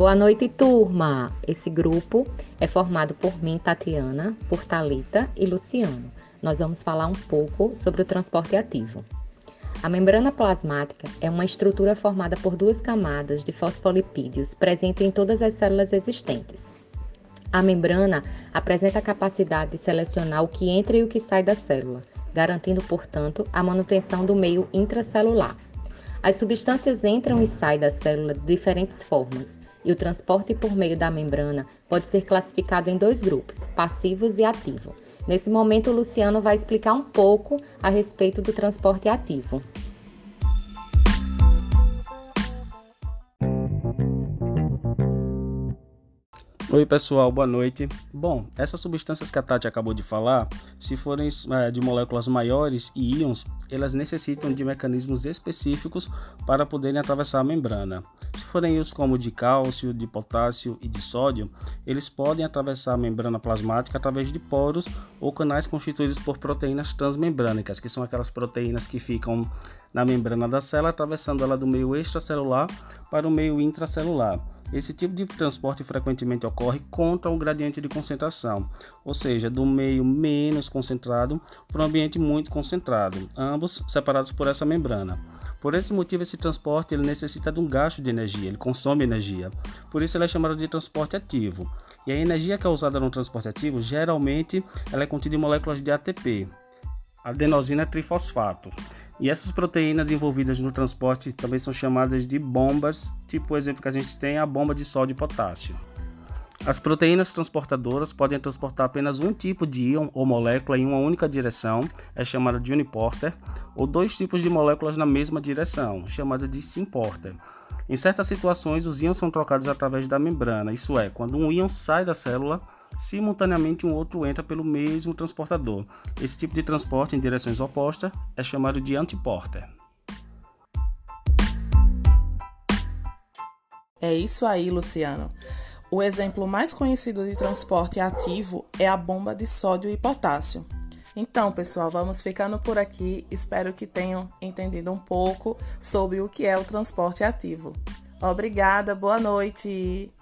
Boa noite, turma! Esse grupo é formado por mim, Tatiana, por Talita e Luciano. Nós vamos falar um pouco sobre o transporte ativo. A membrana plasmática é uma estrutura formada por duas camadas de fosfolipídios presente em todas as células existentes. A membrana apresenta a capacidade de selecionar o que entra e o que sai da célula, garantindo, portanto, a manutenção do meio intracelular. As substâncias entram e saem da célula de diferentes formas, e o transporte por meio da membrana pode ser classificado em dois grupos, passivos e ativo. Nesse momento, o Luciano vai explicar um pouco a respeito do transporte ativo. Oi pessoal, boa noite. Bom, essas substâncias que a Tati acabou de falar, se forem é, de moléculas maiores e íons, elas necessitam de mecanismos específicos para poderem atravessar a membrana. Se forem íons como de cálcio, de potássio e de sódio, eles podem atravessar a membrana plasmática através de poros ou canais constituídos por proteínas transmembrânicas, que são aquelas proteínas que ficam na membrana da célula, atravessando ela do meio extracelular para o meio intracelular. Esse tipo de transporte frequentemente ocorre contra um gradiente de concentração, ou seja, do meio menos concentrado para um ambiente muito concentrado, ambos separados por essa membrana. Por esse motivo, esse transporte ele necessita de um gasto de energia, ele consome energia. Por isso, ele é chamado de transporte ativo. E a energia que é usada no transporte ativo, geralmente, ela é contida em moléculas de ATP, adenosina trifosfato. E essas proteínas envolvidas no transporte também são chamadas de bombas, tipo o exemplo que a gente tem, a bomba de sódio e potássio. As proteínas transportadoras podem transportar apenas um tipo de íon ou molécula em uma única direção, é chamada de uniporter, ou dois tipos de moléculas na mesma direção, chamada de symporter. Em certas situações, os íons são trocados através da membrana, isso é, quando um íon sai da célula, simultaneamente um outro entra pelo mesmo transportador. Esse tipo de transporte em direções opostas é chamado de antiporter. É isso aí, Luciano. O exemplo mais conhecido de transporte ativo é a bomba de sódio e potássio. Então, pessoal, vamos ficando por aqui. Espero que tenham entendido um pouco sobre o que é o transporte ativo. Obrigada, boa noite.